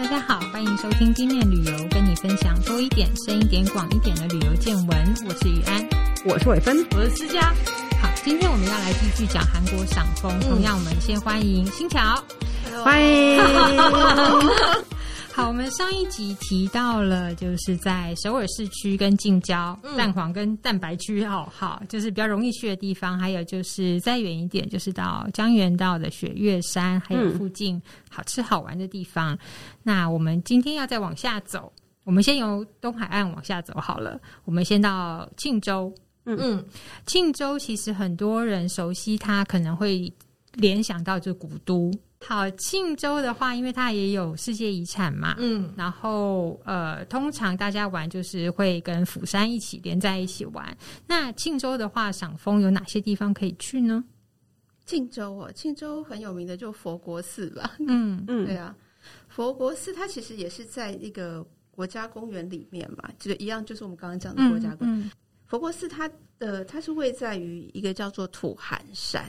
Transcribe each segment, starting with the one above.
大家好，欢迎收听今面旅游，跟你分享多一点、深一点、广一点的旅游见闻。我是雨安，我是伟芬，我是思佳。好，今天我们要来继续讲韩国赏枫。嗯、同样，我们先欢迎新桥，欢迎。好，我们上一集提到了，就是在首尔市区跟近郊、嗯、蛋黄跟蛋白区哦，好，就是比较容易去的地方。还有就是再远一点，就是到江原道的雪月山，还有附近好吃好玩的地方。嗯、那我们今天要再往下走，我们先由东海岸往下走好了。我们先到庆州，嗯嗯，庆州其实很多人熟悉，它可能会联想到就是古都。好，庆州的话，因为它也有世界遗产嘛，嗯，然后呃，通常大家玩就是会跟釜山一起连在一起玩。那庆州的话，赏枫有哪些地方可以去呢？庆州哦，庆州很有名的就佛国寺吧，嗯嗯，对啊，佛国寺它其实也是在一个国家公园里面嘛，就一样，就是我们刚刚讲的国家公园。嗯嗯、佛国寺它的它是位在于一个叫做土寒山。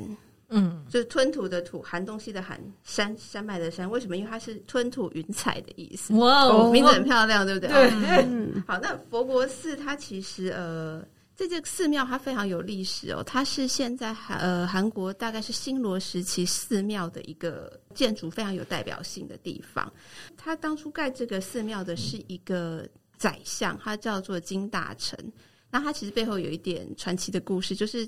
嗯，就是吞吐的吐，寒东西的寒，山山脉的山，为什么？因为它是吞吐云彩的意思。哇哦，名字很漂亮，对不对？对。嗯、好，那佛国寺它其实呃，这个寺庙它非常有历史哦，它是现在韩呃韩国大概是新罗时期寺庙的一个建筑非常有代表性的地方。它当初盖这个寺庙的是一个宰相，他叫做金大成。那他其实背后有一点传奇的故事，就是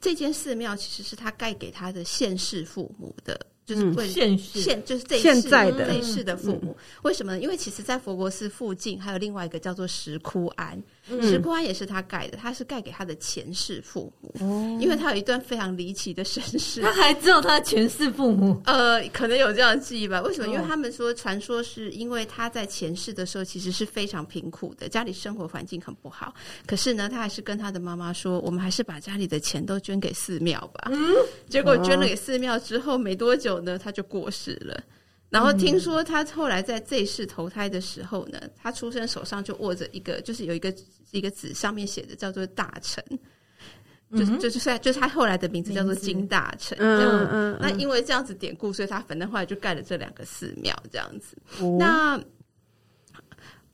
这间寺庙其实是他盖给他的现世父母的。就是为现现就是这一世的这一世的父母，为什么呢？因为其实，在佛国寺附近还有另外一个叫做石窟庵，石窟庵也是他盖的，他是盖给他的前世父母。哦，因为他有一段非常离奇的身世，他还知道他前世父母。呃，可能有这样的记忆吧？为什么？因为他们说，传说是因为他在前世的时候其实是非常贫苦的，家里生活环境很不好。可是呢，他还是跟他的妈妈说：“我们还是把家里的钱都捐给寺庙吧。”嗯，结果捐了给寺庙之后，没多久。呢，他就过世了。然后听说他后来在这一世投胎的时候呢，他出生手上就握着一个，就是有一个一个纸，上面写的叫做大臣”，就是就就是就是他后来的名字叫做金大成。嗯嗯，嗯那因为这样子典故，所以他反正后来就盖了这两个寺庙，这样子。哦、那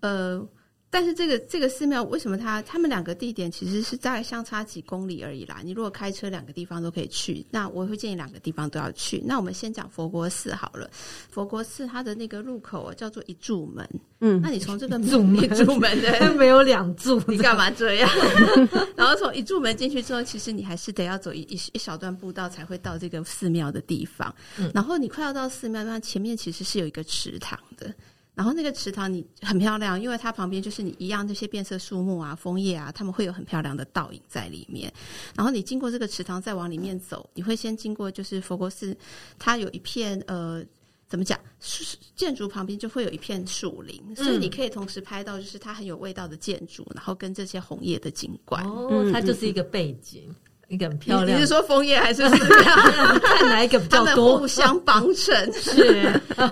呃。但是这个这个寺庙为什么它他们两个地点其实是大概相差几公里而已啦？你如果开车两个地方都可以去，那我会建议两个地方都要去。那我们先讲佛国寺好了。佛国寺它的那个入口啊叫做一柱门，嗯，那你从这个一柱门，一柱门的，没有两柱，你干嘛这样？然后从一柱门进去之后，其实你还是得要走一一一小段步道才会到这个寺庙的地方。嗯，然后你快要到寺庙，那前面其实是有一个池塘的。然后那个池塘你很漂亮，因为它旁边就是你一样这些变色树木啊、枫叶啊，它们会有很漂亮的倒影在里面。然后你经过这个池塘再往里面走，你会先经过就是佛国寺，它有一片呃怎么讲，建筑旁边就会有一片树林，所以你可以同时拍到就是它很有味道的建筑，然后跟这些红叶的景观，哦，它就是一个背景。一个很漂亮，你是说枫叶还是 什么？看哪一个比较 多？互相帮衬 是，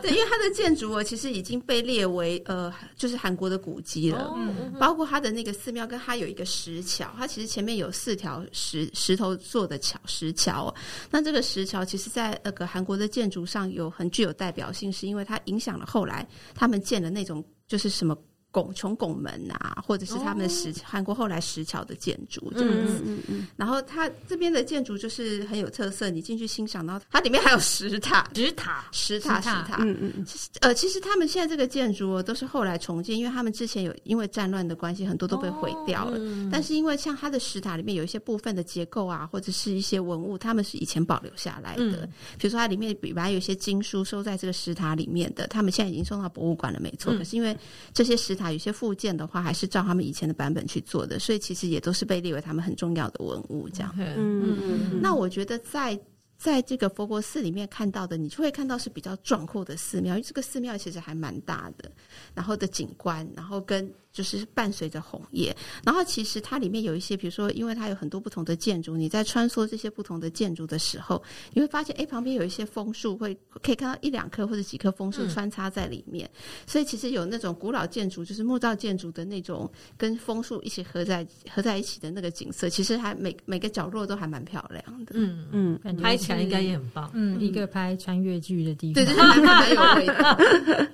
对，因为它的建筑啊，其实已经被列为呃，就是韩国的古迹了。嗯，包括它的那个寺庙，跟它有一个石桥，它其实前面有四条石石头做的桥，石桥。那这个石桥，其实在那个韩国的建筑上有很具有代表性，是因为它影响了后来他们建的那种，就是什么。拱琼拱门啊，或者是他们石韩国后来石桥的建筑这样子，嗯嗯嗯、然后它这边的建筑就是很有特色，你进去欣赏到它里面还有石塔，石塔，石塔，石塔，嗯嗯嗯。呃，其实他们现在这个建筑都是后来重建，因为他们之前有因为战乱的关系，很多都被毁掉了。哦嗯、但是因为像它的石塔里面有一些部分的结构啊，或者是一些文物，他们是以前保留下来的。嗯、比如说它里面本来有一些经书收在这个石塔里面的，他们现在已经送到博物馆了，没错。嗯、可是因为这些石塔有些附件的话，还是照他们以前的版本去做的，所以其实也都是被列为他们很重要的文物。这样，嗯嗯嗯。那我觉得在在这个佛国寺里面看到的，你就会看到是比较壮阔的寺庙，因为这个寺庙其实还蛮大的，然后的景观，然后跟。就是伴随着红叶，然后其实它里面有一些，比如说，因为它有很多不同的建筑，你在穿梭这些不同的建筑的时候，你会发现，哎，旁边有一些枫树，会可以看到一两棵或者几棵枫树穿插在里面，嗯、所以其实有那种古老建筑，就是木造建筑的那种跟枫树一起合在合在一起的那个景色，其实还每每个角落都还蛮漂亮的。嗯嗯，嗯拍起来应该也很棒。嗯，一个拍穿越剧的地方，对，就是蛮有味道。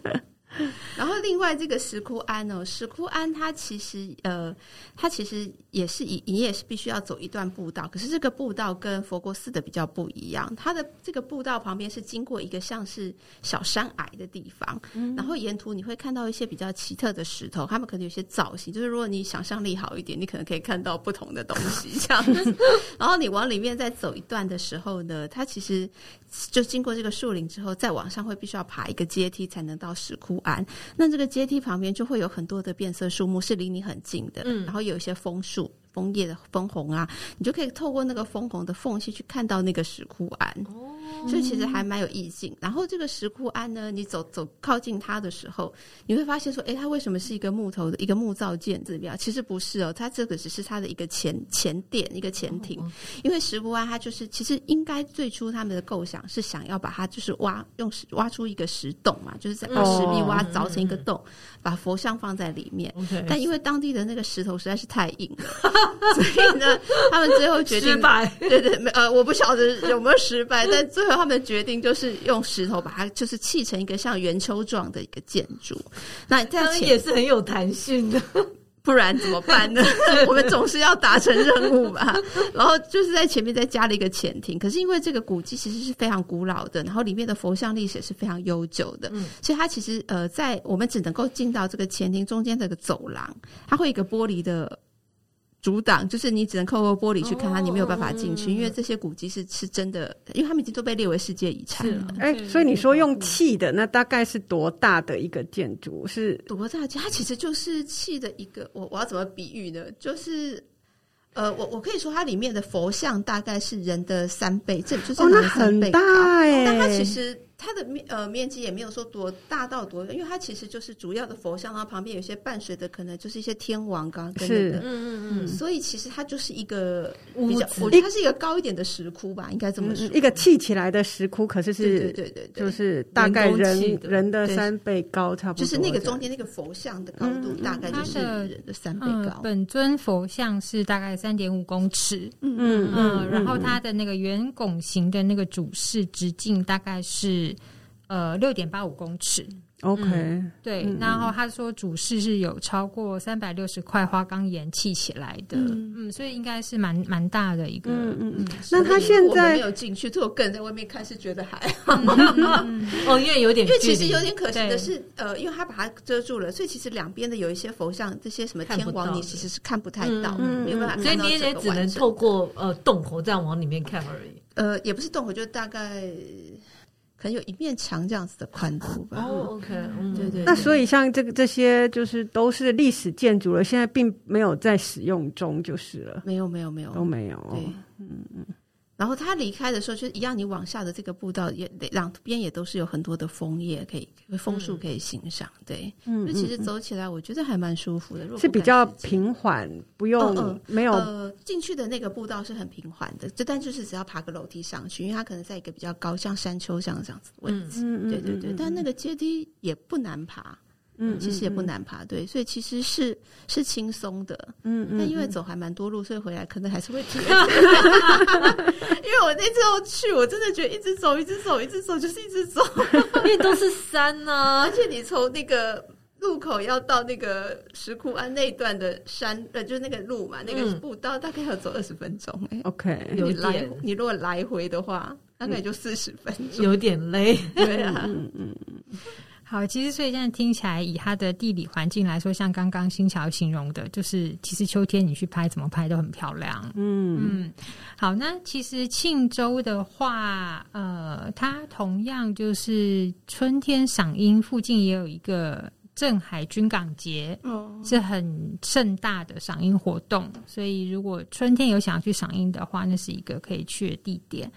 另外这个石窟庵哦，石窟庵它其实呃，它其实也是以你也是必须要走一段步道，可是这个步道跟佛国寺的比较不一样，它的这个步道旁边是经过一个像是小山崖的地方，嗯、然后沿途你会看到一些比较奇特的石头，他们可能有些造型，就是如果你想象力好一点，你可能可以看到不同的东西 这样子。然后你往里面再走一段的时候呢，它其实就经过这个树林之后，再往上会必须要爬一个阶梯才能到石窟庵。那这个阶梯旁边就会有很多的变色树木，是离你很近的，嗯，然后有一些枫树。枫叶的枫红啊，你就可以透过那个枫红的缝隙去看到那个石窟庵，哦、所以其实还蛮有意境。然后这个石窟庵呢，你走走靠近它的时候，你会发现说，哎，它为什么是一个木头的一个木造建筑？其实不是哦，它这个只是它的一个前前殿，一个前庭。哦、因为石窟庵它就是其实应该最初他们的构想是想要把它就是挖用石挖出一个石洞嘛，就是在把石壁挖凿成一个洞，嗯、把佛像放在里面。嗯、但因为当地的那个石头实在是太硬了。所以呢，他们最后决定失败。对对，没呃，我不晓得有没有失败，但最后他们决定就是用石头把它就是砌成一个像圆丘状的一个建筑。那这样也是很有弹性的，不然怎么办呢？我们总是要达成任务吧。然后就是在前面再加了一个前庭，可是因为这个古迹其实是非常古老的，然后里面的佛像历史也是非常悠久的，嗯，所以它其实呃，在我们只能够进到这个前庭中间这个走廊，它会有一个玻璃的。阻挡就是你只能透过玻璃去看它，你没有办法进去，因为这些古迹是是真的，因为他们已经都被列为世界遗产了。哎，所以你说用砌的，那大概是多大的一个建筑？是多大？它其实就是砌的一个，我我要怎么比喻呢？就是呃，我我可以说它里面的佛像大概是人的三倍，这就是人的三倍高，但它其实。它的面呃面积也没有说多大到多，因为它其实就是主要的佛像，然后旁边有些伴随的可能就是一些天王刚跟那个，嗯嗯嗯，所以其实它就是一个比较，我觉得它是一个高一点的石窟吧，应该这么说，一个砌起来的石窟，可是是，对对对对，就是大概人人的三倍高，差不多，就是那个中间那个佛像的高度大概就是人的三倍高。本尊佛像是大概三点五公尺，嗯嗯嗯，然后它的那个圆拱形的那个主室直径大概是。呃，六点八五公尺。OK，、嗯、对。嗯、然后他说主室是有超过三百六十块花岗岩砌起来的，嗯，嗯，所以应该是蛮蛮大的一个。嗯嗯嗯。那他现在没有进去，就我个人在外面看是觉得还好。哦，因为有点，因为其实有点可惜的是，呃，因为他把它遮住了，所以其实两边的有一些佛像，这些什么天王，你其实是看不太到，嗯、没有办法。所以你也只能透过呃洞口这样往里面看而已。呃，也不是洞口，就大概。可能有一面墙这样子的宽度吧。哦，OK，嗯，对，对对。那所以像这个这些，就是都是历史建筑了，现在并没有在使用中，就是了。没有，没有，没有，都没有。对，嗯嗯。然后他离开的时候，就一样，你往下的这个步道也两边也都是有很多的枫叶可以枫树可以欣赏。对，嗯，就其实走起来我觉得还蛮舒服的，是比较平缓，不用没有呃进去的那个步道是很平缓的，就但就是只要爬个楼梯上去，因为它可能在一个比较高，像山丘像这样子的位置。对对对，但那个阶梯也不难爬。嗯，其实也不难爬，对，所以其实是是轻松的，嗯嗯。但因为走还蛮多路，所以回来可能还是会 体验。因为我那次候去，我真的觉得一直走，一直走，一直走，就是一直走，因为都是山呐、啊。而且你从那个路口要到那个石窟庵那一段的山，呃，就是那个路嘛，那个步道大概要走二十分钟。哎，OK，有来，你如果来回的话，大概就四十分钟，有点累。对啊，嗯嗯。好，其实所以现在听起来，以它的地理环境来说，像刚刚新桥形容的，就是其实秋天你去拍，怎么拍都很漂亮。嗯嗯。好，那其实庆州的话，呃，它同样就是春天赏樱，附近也有一个镇海军港节，哦，是很盛大的赏樱活动。所以如果春天有想要去赏樱的话，那是一个可以去的地点。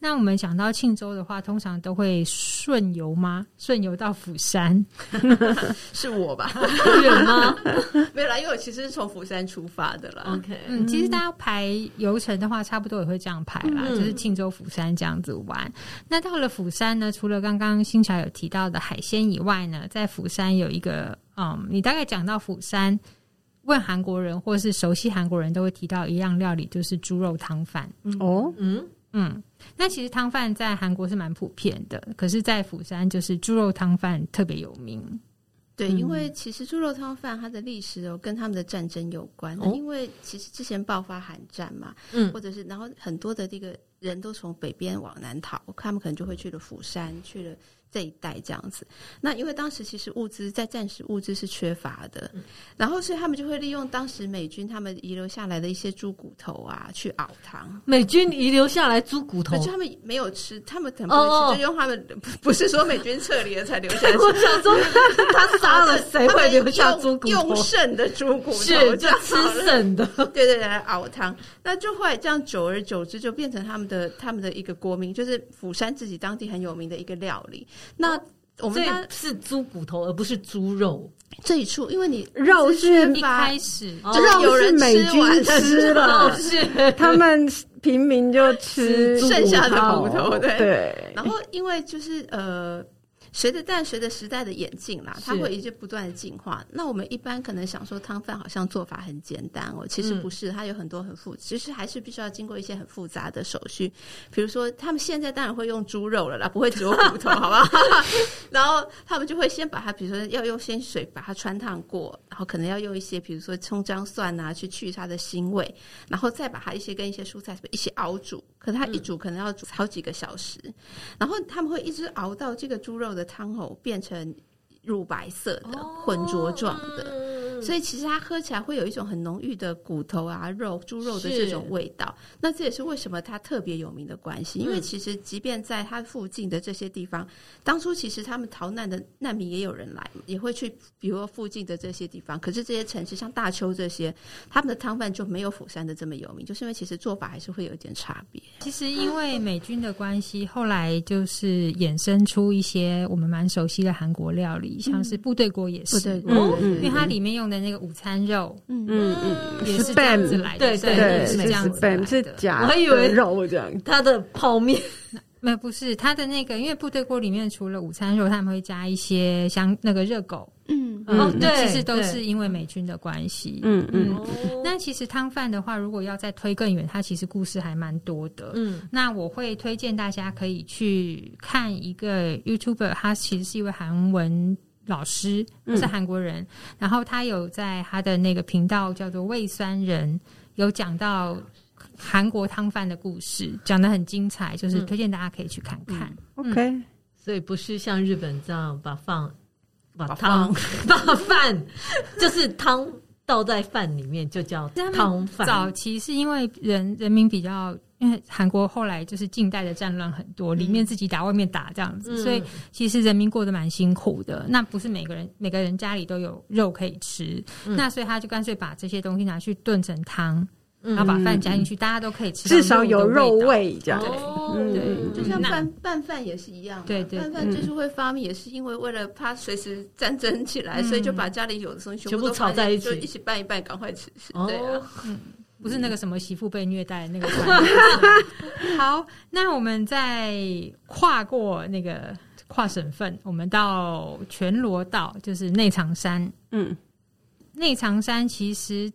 那我们讲到庆州的话，通常都会顺游吗？顺游到釜山，是我吧？远吗？没有啦，因为我其实是从釜山出发的啦。OK，嗯，其实大家排游程的话，差不多也会这样排啦，嗯、就是庆州、釜山这样子玩。那到了釜山呢，除了刚刚新桥有提到的海鲜以外呢，在釜山有一个，嗯，你大概讲到釜山，问韩国人或是熟悉韩国人都会提到一样料理，就是猪肉汤饭。哦，嗯嗯。那其实汤饭在韩国是蛮普遍的，可是，在釜山就是猪肉汤饭特别有名。对，因为其实猪肉汤饭它的历史哦，跟他们的战争有关。哦、因为其实之前爆发韩战嘛，嗯，或者是然后很多的这个人都从北边往南逃，他们可能就会去了釜山，去了。这一代这样子，那因为当时其实物资在战时物资是缺乏的，嗯、然后所以他们就会利用当时美军他们遗留下来的一些猪骨头啊去熬汤。美军遗留下来猪骨头，就他们没有吃，他们可能不会吃，就用他们 不是说美军撤离了才留下来。我想说他杀了谁会留下猪骨头？用剩的猪骨头是就吃剩的，对对对，来熬汤。那就后来这样久而久之就变成他们的他们的一个国民，就是釜山自己当地很有名的一个料理。那我们家是猪骨头，而不是猪肉。这一处，因为你肉是一开始就是有人美军吃了，是他们平民就吃剩下的骨头，对对。然后因为就是呃。随着但随着时代的演进啦，它会一直不断的进化。那我们一般可能想说汤饭好像做法很简单哦，其实不是，它有很多很复，其实还是必须要经过一些很复杂的手续。比如说，他们现在当然会用猪肉了啦，不会只有骨头，好不好？然后他们就会先把它，比如说要用鲜水把它穿烫过，然后可能要用一些比如说葱姜蒜啊去去它的腥味，然后再把它一些跟一些蔬菜一起熬煮。可它一煮可能要煮好几个小时，嗯、然后他们会一直熬到这个猪肉的汤吼变成乳白色的、浑浊状的。所以其实它喝起来会有一种很浓郁的骨头啊、肉、猪肉的这种味道。那这也是为什么它特别有名的关系。因为其实即便在它附近的这些地方，当初其实他们逃难的难民也有人来，也会去，比如说附近的这些地方。可是这些城市像大邱这些，他们的汤饭就没有釜山的这么有名，就是因为其实做法还是会有一点差别。其实因为美军的关系，后来就是衍生出一些我们蛮熟悉的韩国料理，像是部队锅也是，对，嗯，因为它里面用的那个午餐肉，嗯。嗯嗯，也是这样子来的，对对对，是这样子是假，我还以为肉这样，它的泡面，没不是它的那个，因为部队锅里面除了午餐肉，他们会加一些香那个热狗，嗯哦对，其实都是因为美军的关系，嗯。嗯。那其实汤饭的话，如果要再推更远，它其实故事还蛮多的，嗯。那我会推荐大家可以去看一个 YouTuber，他其实是一位韩文。老师是韩国人，嗯、然后他有在他的那个频道叫做“胃酸人”，有讲到韩国汤饭的故事，讲的很精彩，就是推荐大家可以去看看。嗯、OK，所以不是像日本这样把饭把汤 把饭就是汤倒在饭里面就叫汤饭。早期是因为人人民比较。因为韩国后来就是近代的战乱很多，里面自己打，外面打这样子，嗯、所以其实人民过得蛮辛苦的。那不是每个人每个人家里都有肉可以吃，嗯、那所以他就干脆把这些东西拿去炖成汤，嗯、然后把饭加进去，大家都可以吃，至少有肉味这样。对，对，就像拌拌饭也是一样，对对，拌饭就是会发明，也是因为为了怕随时战争起来，嗯、所以就把家里有的东西全部炒在一起，就一起拌一拌，赶快吃。对啊，嗯。不是那个什么媳妇被虐待那个。好，那我们再跨过那个跨省份，我们到全罗道，就是内藏山。嗯，内藏山其实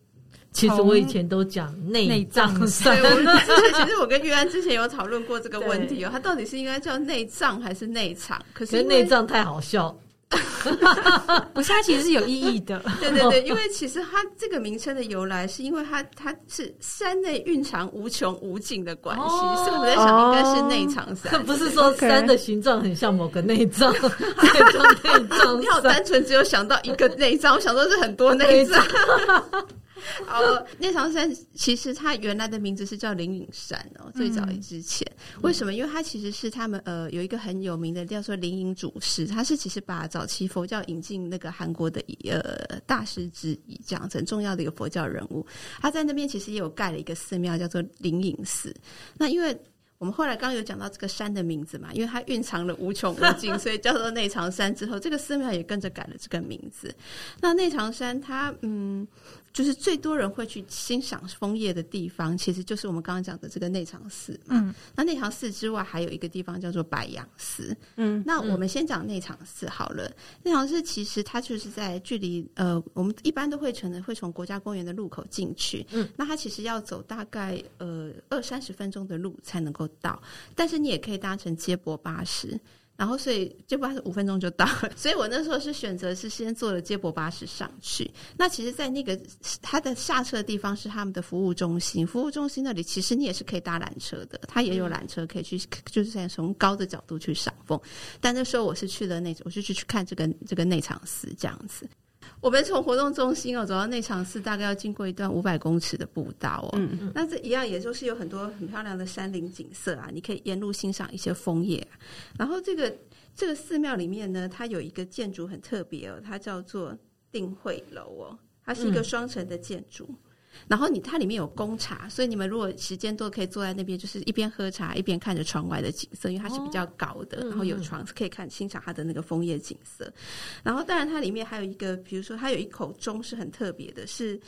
其实我以前都讲内藏山。之前 其实我跟玉安之前有讨论过这个问题哦，它到底是应该叫内藏还是内藏？可是内藏太好笑。不是，它其实是有意义的。对对对，因为其实它这个名称的由来，是因为它它是山内蕴藏无穷无尽的关系，哦、所以我们在想应该是内藏山。哦、不是说山的形状很像某个内脏，内脏内脏。你好单纯，只有想到一个内脏，我想说是很多内脏。哦，内藏山其实它原来的名字是叫灵隐山哦，最早之前，嗯、为什么？因为它其实是他们呃有一个很有名的叫做灵隐祖师，他是其实把早期佛教引进那个韩国的呃大师之一，这样子很重要的一个佛教人物。他在那边其实也有盖了一个寺庙，叫做灵隐寺。那因为我们后来刚刚有讲到这个山的名字嘛，因为它蕴藏了无穷无尽，所以叫做内藏山。之后，这个寺庙也跟着改了这个名字。那内藏山它嗯。就是最多人会去欣赏枫叶的地方，其实就是我们刚刚讲的这个内藏寺嘛。嗯，那内藏寺之外，还有一个地方叫做白杨寺。嗯，那我们先讲内藏寺好了。内藏寺其实它就是在距离呃，我们一般都会可能会从国家公园的入口进去。嗯，那它其实要走大概呃二三十分钟的路才能够到，但是你也可以搭乘接驳巴士。然后所以接驳巴士五分钟就到了，所以我那时候是选择是先坐了接驳巴士上去。那其实，在那个它的下车的地方是他们的服务中心，服务中心那里其实你也是可以搭缆车的，它也有缆车可以去，就是在从高的角度去赏枫。但那时候我是去了那，我就去去看这个这个内场寺这样子。我们从活动中心哦走到内场寺，大概要经过一段五百公尺的步道哦。嗯嗯。那这一样，也就是有很多很漂亮的山林景色啊，你可以沿路欣赏一些枫叶啊。然后这个这个寺庙里面呢，它有一个建筑很特别哦，它叫做定慧楼哦，它是一个双层的建筑。嗯然后你它里面有供茶，所以你们如果时间多可以坐在那边，就是一边喝茶一边看着窗外的景色，因为它是比较高的，然后有窗可以看欣赏它的那个枫叶景色。然后当然它里面还有一个，比如说它有一口钟是很特别的，是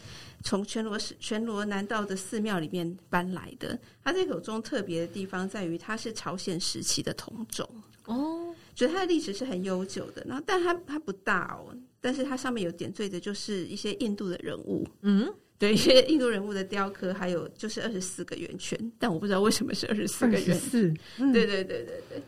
从全罗全罗南道的寺庙里面搬来的。它这口钟特别的地方在于它是朝鲜时期的铜钟哦，觉得它的历史是很悠久的。然后但它它不大哦，但是它上面有点缀的就是一些印度的人物，嗯。对一些印度人物的雕刻，还有就是二十四个圆圈，但我不知道为什么是二十四个圆四。嗯、对对对对对。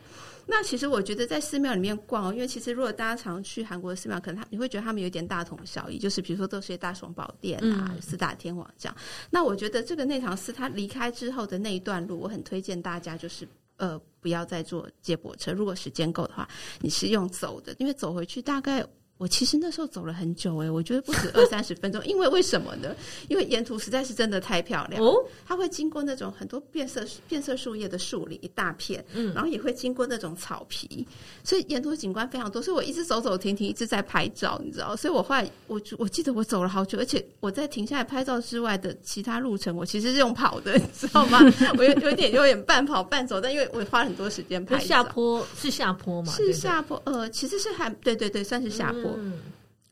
那其实我觉得在寺庙里面逛，因为其实如果大家常去韩国的寺庙，可能他你会觉得他们有点大同小异，就是比如说都是些大雄宝殿啊、嗯、四大天王这样。那我觉得这个内堂寺它离开之后的那一段路，我很推荐大家就是呃不要再坐接驳车，如果时间够的话，你是用走的，因为走回去大概。我其实那时候走了很久诶、欸，我觉得不止二三十分钟，因为为什么呢？因为沿途实在是真的太漂亮哦。它会经过那种很多变色变色树叶的树林一大片，嗯，然后也会经过那种草皮，所以沿途景观非常多。所以我一直走走停停，一直在拍照，你知道？所以我后来我我记得我走了好久，而且我在停下来拍照之外的其他路程，我其实是用跑的，你知道吗？我有有点有点半跑半走，但因为我花了很多时间拍。下坡是下坡吗？是下坡，呃，其实是还对对对，算是下坡。嗯，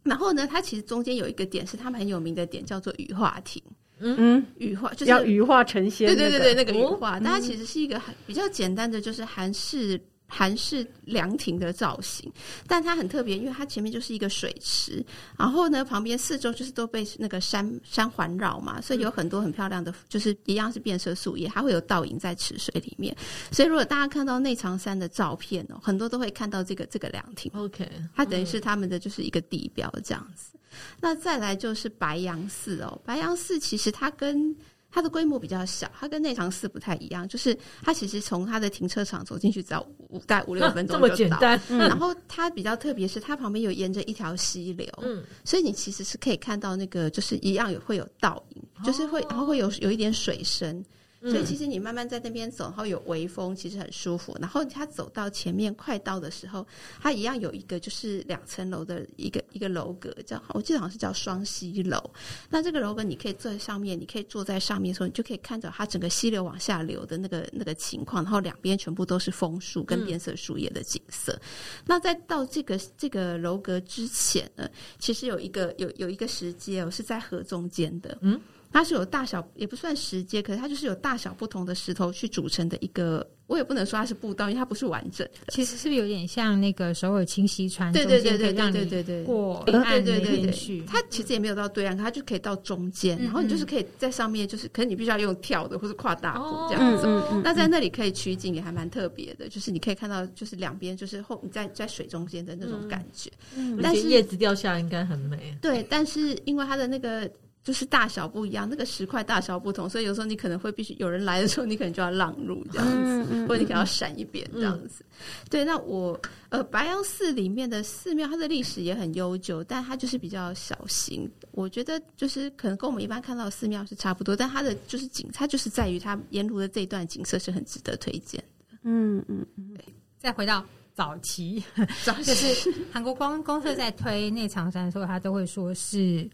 然后呢，它其实中间有一个点是他们很有名的点，叫做羽化亭。嗯，羽化就是要羽化成仙，对对对对，那个羽化，但它其实是一个很比较简单的，就是韩式。韩式凉亭的造型，但它很特别，因为它前面就是一个水池，然后呢，旁边四周就是都被那个山山环绕嘛，所以有很多很漂亮的，就是一样是变色树叶，它会有倒影在池水里面。所以如果大家看到内长山的照片哦，很多都会看到这个这个凉亭。OK，它等于是他们的就是一个地标这样子。嗯、那再来就是白杨寺哦，白杨寺其实它跟它的规模比较小，它跟内场寺不太一样，就是它其实从它的停车场走进去只要五大概五六分钟 就到。这么简单。嗯、然后它比较特别是它旁边有沿着一条溪流，嗯，所以你其实是可以看到那个就是一样有会有倒影，就是会然后会有有一点水声。所以其实你慢慢在那边走，然后有微风，其实很舒服。然后他走到前面快到的时候，它一样有一个就是两层楼的一个一个楼阁，叫我记得好像是叫双溪楼。那这个楼阁你可以坐在上面，你可以坐在上面的时候，你就可以看着它整个溪流往下流的那个那个情况。然后两边全部都是枫树跟变色树叶的景色。嗯、那在到这个这个楼阁之前呢，其实有一个有有一个石阶哦，是在河中间的。嗯。它是有大小，也不算石阶，可是它就是有大小不同的石头去组成的一个。我也不能说它是步道，因为它不是完整的。其实是不是有点像那个首尔清溪川？对对对对对对对对，过对对对对对。它其实也没有到对岸，它就可以到中间，然后你就是可以在上面，就是可能你必须要用跳的或是跨大步这样子。那在那里可以取景也还蛮特别的，就是你可以看到就是两边就是后你在在水中间的那种感觉。但是叶子掉下来应该很美。对，但是因为它的那个。就是大小不一样，那个石块大小不同，所以有时候你可能会必须有人来的时候，你可能就要让路这样子，嗯嗯、或者你可能要闪一边这样子。嗯、对，那我呃白杨寺里面的寺庙，它的历史也很悠久，但它就是比较小型。我觉得就是可能跟我们一般看到的寺庙是差不多，但它的就是景，它就是在于它沿途的这一段景色是很值得推荐的。嗯嗯嗯。对，再回到早期，早期就是韩国观光公社在推内长山的时候，他都会说是。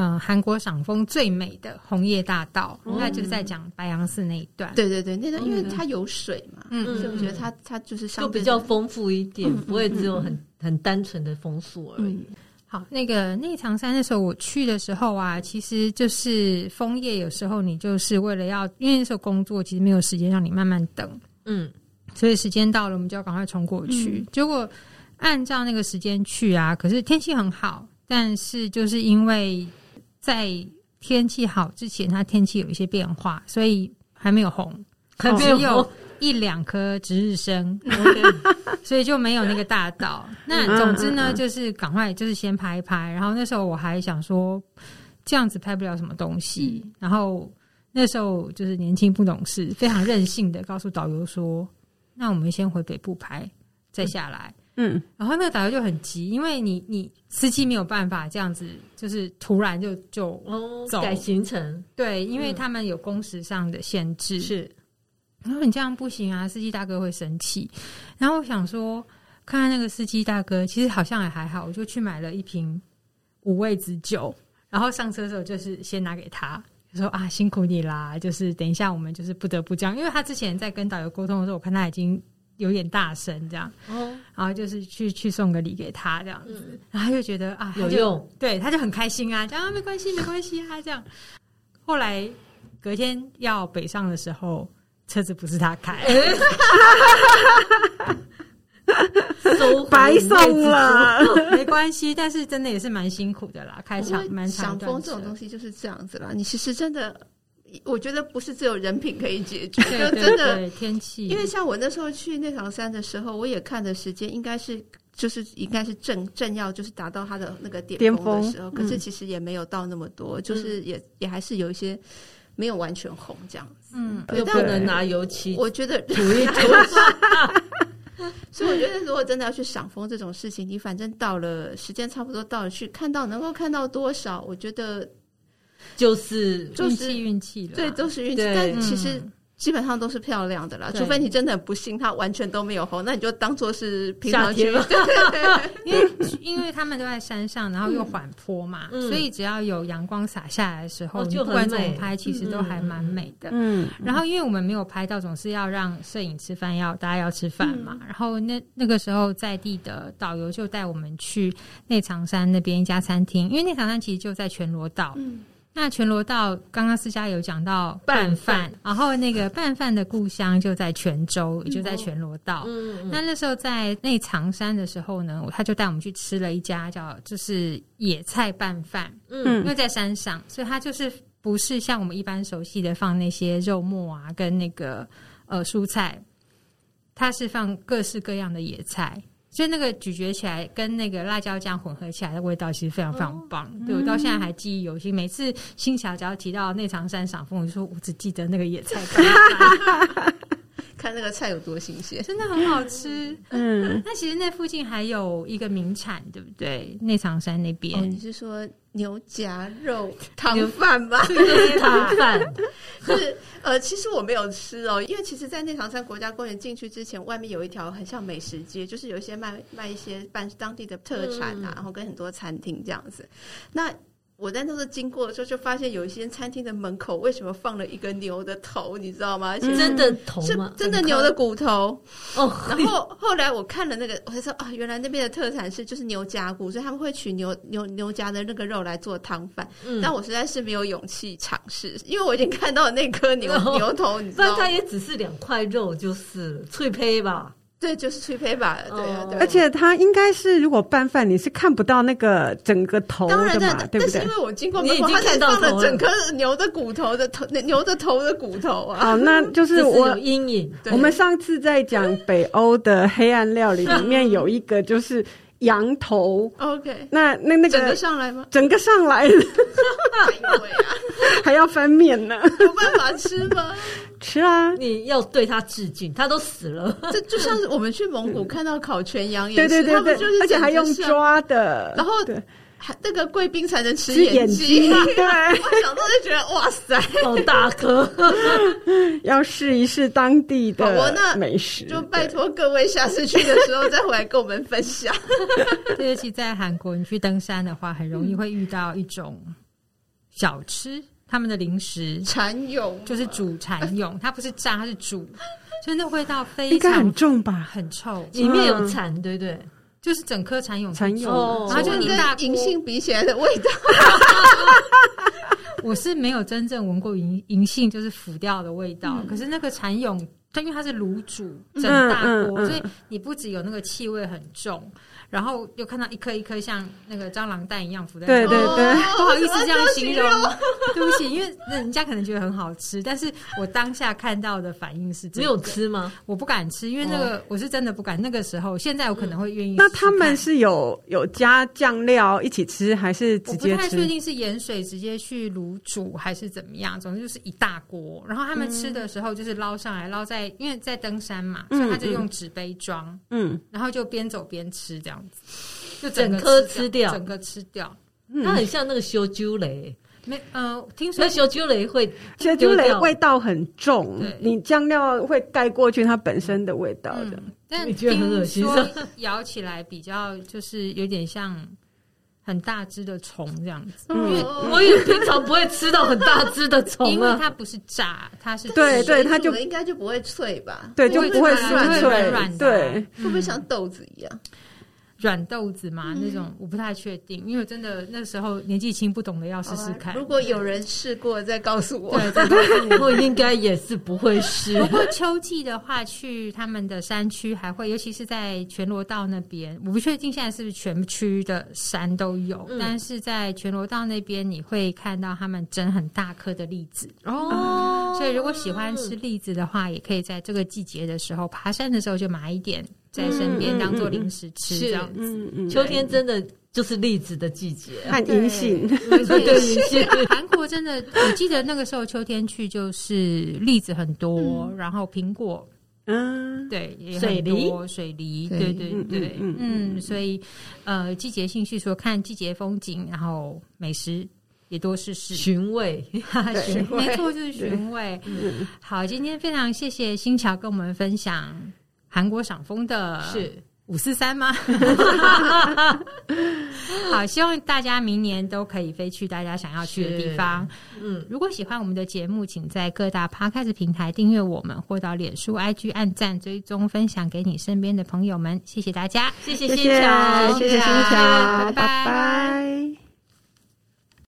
嗯，韩国赏枫最美的红叶大道，嗯、那就是在讲白杨寺那一段。对对对，那段因为它有水嘛，嗯，所以我觉得它它就是就比较丰富一点，嗯、不会只有很、嗯、很单纯的枫树而已。嗯、好，那个内长山那时候我去的时候啊，其实就是枫叶，有时候你就是为了要，因为那时候工作，其实没有时间让你慢慢等，嗯，所以时间到了，我们就要赶快冲过去。嗯、结果按照那个时间去啊，可是天气很好，但是就是因为。在天气好之前，它天气有一些变化，所以还没有红，还没有一两颗值日生 所以就没有那个大道。那总之呢，就是赶快就是先拍一拍。然后那时候我还想说，这样子拍不了什么东西。然后那时候就是年轻不懂事，非常任性的告诉导游说：“那我们先回北部拍，再下来。”嗯，然后那个导游就很急，因为你你司机没有办法这样子，就是突然就就走、哦、改行程，对，因为他们有工时上的限制，嗯、是。然后你这样不行啊，司机大哥会生气。然后我想说，看看那个司机大哥，其实好像也还好，我就去买了一瓶五味子酒，然后上车的时候就是先拿给他，就说啊辛苦你啦，就是等一下我们就是不得不这样，因为他之前在跟导游沟通的时候，我看他已经。有点大声，这样，哦，然后就是去去送个礼给他，这样子，嗯、然后他就觉得啊，有用，对，他就很开心啊，这样啊没关系，没关系啊，这样。后来隔天要北上的时候，车子不是他开，白送了，没关系，但是真的也是蛮辛苦的啦，开场蛮长。赏枫这种东西就是这样子啦，你其实真的。我觉得不是只有人品可以解决，就真的天气。因为像我那时候去那场山的时候，我也看的时间应该是就是应该是正正要就是达到它的那个巅峰的时候，可是其实也没有到那么多，就是也也还是有一些没有完全红这样子。嗯，又不能拿油漆，我觉得涂一涂。所以我觉得，如果真的要去赏枫这种事情，你反正到了时间差不多到了，去看到能够看到多少，我觉得。就是运气运气了，对，都是运气。但其实基本上都是漂亮的啦，除非你真的很不幸，它完全都没有红，那你就当做是平常去。对对对，因为因为他们都在山上，然后又缓坡嘛，所以只要有阳光洒下来的时候，就不管怎么拍，其实都还蛮美的。嗯，然后因为我们没有拍到，总是要让摄影吃饭，要大家要吃饭嘛。然后那那个时候在地的导游就带我们去内藏山那边一家餐厅，因为内藏山其实就在全罗道。嗯。那全罗道刚刚思佳有讲到拌饭，然后那个拌饭的故乡就在泉州，也就在全罗道。嗯，那那时候在内长山的时候呢，他就带我们去吃了一家叫就是野菜拌饭。嗯，因为在山上，所以它就是不是像我们一般熟悉的放那些肉末啊跟那个呃蔬菜，它是放各式各样的野菜。所以那个咀嚼起来跟那个辣椒酱混合起来的味道，其实非常非常棒。哦、对我到现在还记忆犹新。每次新桥只要提到内藏山赏枫，我就说我只记得那个野菜拌饭，看那个菜有多新鲜，真的很好吃。嗯，那其实那附近还有一个名产，对不对？内藏山那边、哦，你是说牛夹肉汤饭吧？汤饭 是。呃，其实我没有吃哦，因为其实，在内藏山国家公园进去之前，外面有一条很像美食街，就是有一些卖卖一些办当地的特产啊，嗯、然后跟很多餐厅这样子。那我在那时候经过的时候，就发现有一些餐厅的门口为什么放了一个牛的头，你知道吗？而且真的头吗？真的牛的骨头哦。然后后来我看了那个，我才说啊，原来那边的特产是就是牛夹骨，所以他们会取牛牛牛夹的那个肉来做汤饭。嗯，但我实在是没有勇气尝试，因为我已经看到了那颗牛牛头，你知道吗？但它也只是两块肉，就是脆胚吧。对，就是吹胚吧，对啊，对。而且它应该是，如果拌饭，你是看不到那个整个头的嘛，对不对？但是因为我经过门口，它才放了整颗牛的骨头的头，牛的头的骨头啊。好，那就是我阴影。我们上次在讲北欧的黑暗料理里面有一个就是羊头，OK，那那那个整个上来吗？整个上来了，还要翻面呢，有办法吃吗？吃啊！你要对他致敬，他都死了。这就像是我们去蒙古看到烤全羊，对对对对，而且还用抓的，然后还那个贵宾才能吃眼睛。对，我想到就觉得哇塞，好大颗，要试一试当地的美食。就拜托各位下次去的时候再回来跟我们分享。尤其在韩国，你去登山的话，很容易会遇到一种小吃。他们的零食蚕蛹就是煮蚕蛹，它不是炸，它是煮，所以那味道非常很重吧，很臭，里面有蚕，对不对？就是整颗蚕蛹，蚕蛹，然后就一大银杏比起来的味道。我是没有真正闻过银银杏就是腐掉的味道，可是那个蚕蛹它因为它是卤煮整大锅，嗯嗯嗯、所以你不只有那个气味很重。然后又看到一颗一颗像那个蟑螂蛋一样浮在，对对对，不好意思这样形容，对不起，因为人家可能觉得很好吃，但是我当下看到的反应是，没有吃吗？我不敢吃，因为那个我是真的不敢。那个时候，现在我可能会愿意。那他们是有有加酱料一起吃，还是直接吃？我不太确定是盐水直接去卤煮还是怎么样，总之就是一大锅。然后他们吃的时候就是捞上来，捞在因为在登山嘛，所以他就用纸杯装，嗯，然后就边走边吃这样子。就整颗吃掉，整个吃掉，它很像那个烧酒雷，没呃，听说烧酒雷会烧酒雷味道很重，你酱料会盖过去它本身的味道的。但你觉得很恶心，咬起来比较就是有点像很大只的虫这样子。因为我也平常不会吃到很大只的虫，因为它不是炸，它是对对，它就应该就不会脆吧？对，就不会软软软，对，会不会像豆子一样？软豆子嘛，嗯、那种我不太确定，因为真的那时候年纪轻，不懂得要试试看。如果有人试过，再告诉我。对，再告诉我，我应该也是不会试。不过秋季的话，去他们的山区还会，尤其是在全罗道那边，我不确定现在是不是全区的山都有，嗯、但是在全罗道那边你会看到他们整很大颗的栗子哦。所以如果喜欢吃栗子的话，也可以在这个季节的时候爬山的时候就买一点。在身边当做零食吃，这样子。秋天真的就是栗子的季节，看银杏。对，银杏。韩国真的，我记得那个时候秋天去就是栗子很多，然后苹果，嗯，对，水梨，水梨，对对对，嗯，所以呃，季节性是说看季节风景，然后美食也多试试，寻味，寻味，没错，就是寻味。好，今天非常谢谢新桥跟我们分享。韩国赏枫的是五四三吗？好，希望大家明年都可以飞去大家想要去的地方。嗯，如果喜欢我们的节目，请在各大 Podcast 平台订阅我们，或到脸书、IG 按赞、追踪、分享给你身边的朋友们。谢谢大家，谢谢欣乔，谢谢欣乔，拜拜。